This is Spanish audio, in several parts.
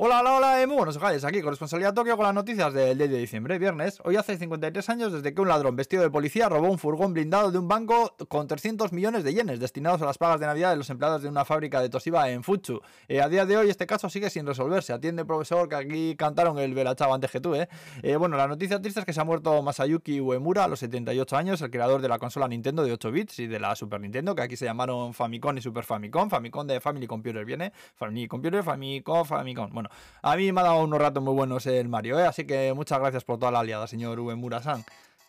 Hola, hola, hola, muy buenos ojales, aquí con responsabilidad Tokio con las noticias del 10 de diciembre, viernes. Hoy hace 53 años desde que un ladrón vestido de policía robó un furgón blindado de un banco con 300 millones de yenes destinados a las pagas de Navidad de los empleados de una fábrica de Toshiba en Futsu. Eh, a día de hoy este caso sigue sin resolverse. Atiende profesor que aquí cantaron el Belachava antes que tú, ¿eh? ¿eh? Bueno, la noticia triste es que se ha muerto Masayuki Uemura a los 78 años, el creador de la consola Nintendo de 8 bits y de la Super Nintendo, que aquí se llamaron Famicom y Super Famicom. Famicom de Family Computer viene, Family Computer, Famicom, Famicom. Bueno, a mí me ha dado unos ratos muy buenos el Mario, ¿eh? Así que muchas gracias por toda la aliada, señor Uemura-san.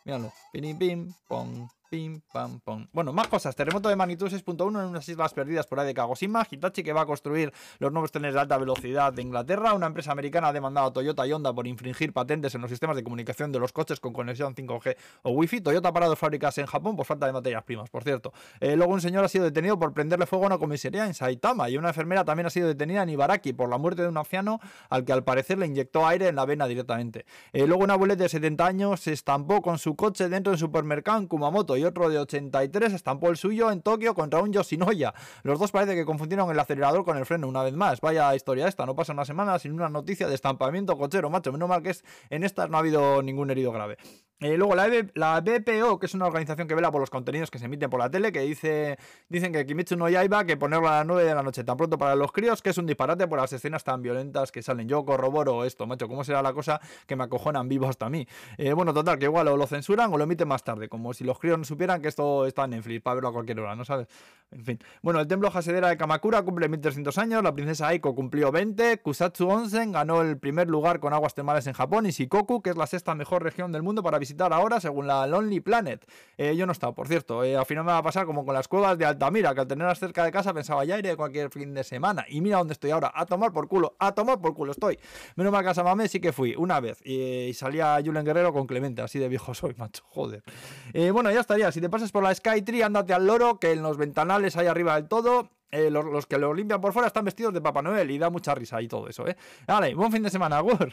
Míralo. Pim, pim, pom. Pim, pam, pom. Bueno, más cosas. Terremoto de magnitud 6.1 en unas islas perdidas por ahí de Kagoshima. Hitachi que va a construir los nuevos trenes de alta velocidad de Inglaterra. Una empresa americana ha demandado a Toyota y Honda por infringir patentes en los sistemas de comunicación de los coches con conexión 5G o Wi-Fi. Toyota ha parado fábricas en Japón por falta de materias primas, por cierto. Eh, luego un señor ha sido detenido por prenderle fuego a una comisaría en Saitama y una enfermera también ha sido detenida en Ibaraki por la muerte de un anciano al que al parecer le inyectó aire en la vena directamente. Eh, luego una abuelita de 70 años se estampó con su coche dentro del supermercado en Kumamoto y otro de 80 estampó el suyo en Tokio contra un Yoshinoya. Los dos parece que confundieron el acelerador con el freno una vez más. Vaya historia esta, no pasa una semana sin una noticia de estampamiento cochero, macho. Menos mal que es, en estas no ha habido ningún herido grave. Eh, luego la, la, BPO, que es una organización que vela por los contenidos que se emiten por la tele, que dice dicen que Kimetsu no Yaiba que ponerlo a las 9 de la noche tan pronto para los críos, que es un disparate por las escenas tan violentas que salen. Yo corroboro esto, macho, ¿cómo será la cosa que me acojonan vivo hasta a mí? Eh, bueno, total, que igual o lo censuran o lo emiten más tarde, como si los críos no supieran que esto está en Netflix para verlo a cualquier hora, ¿no sabes? En fin. Bueno, el templo Hasedera de Kamakura cumple 1300 años, la princesa Aiko cumplió 20, Kusatsu Onsen ganó el primer lugar con aguas termales en Japón y Shikoku, que es la sexta mejor región del mundo para visitar ahora, según la Lonely Planet. Eh, yo no he estado, por cierto. Eh, al final me va a pasar como con las cuevas de Altamira, que al tenerlas cerca de casa pensaba ya iré cualquier fin de semana. Y mira dónde estoy ahora, a tomar por culo, a tomar por culo estoy. Menos mal casa Mamé sí que fui una vez y, salía Julen Guerrero con Clemente, así de viejo soy, macho, joder. Eh, bueno, ya estaría. Si te pasas por la Skytree, ándate al loro, que en los ventanales ahí arriba del todo los, que lo limpian por fuera están vestidos de Papá Noel y da mucha risa y todo eso, ¿eh? Vale, buen fin de semana, Agur.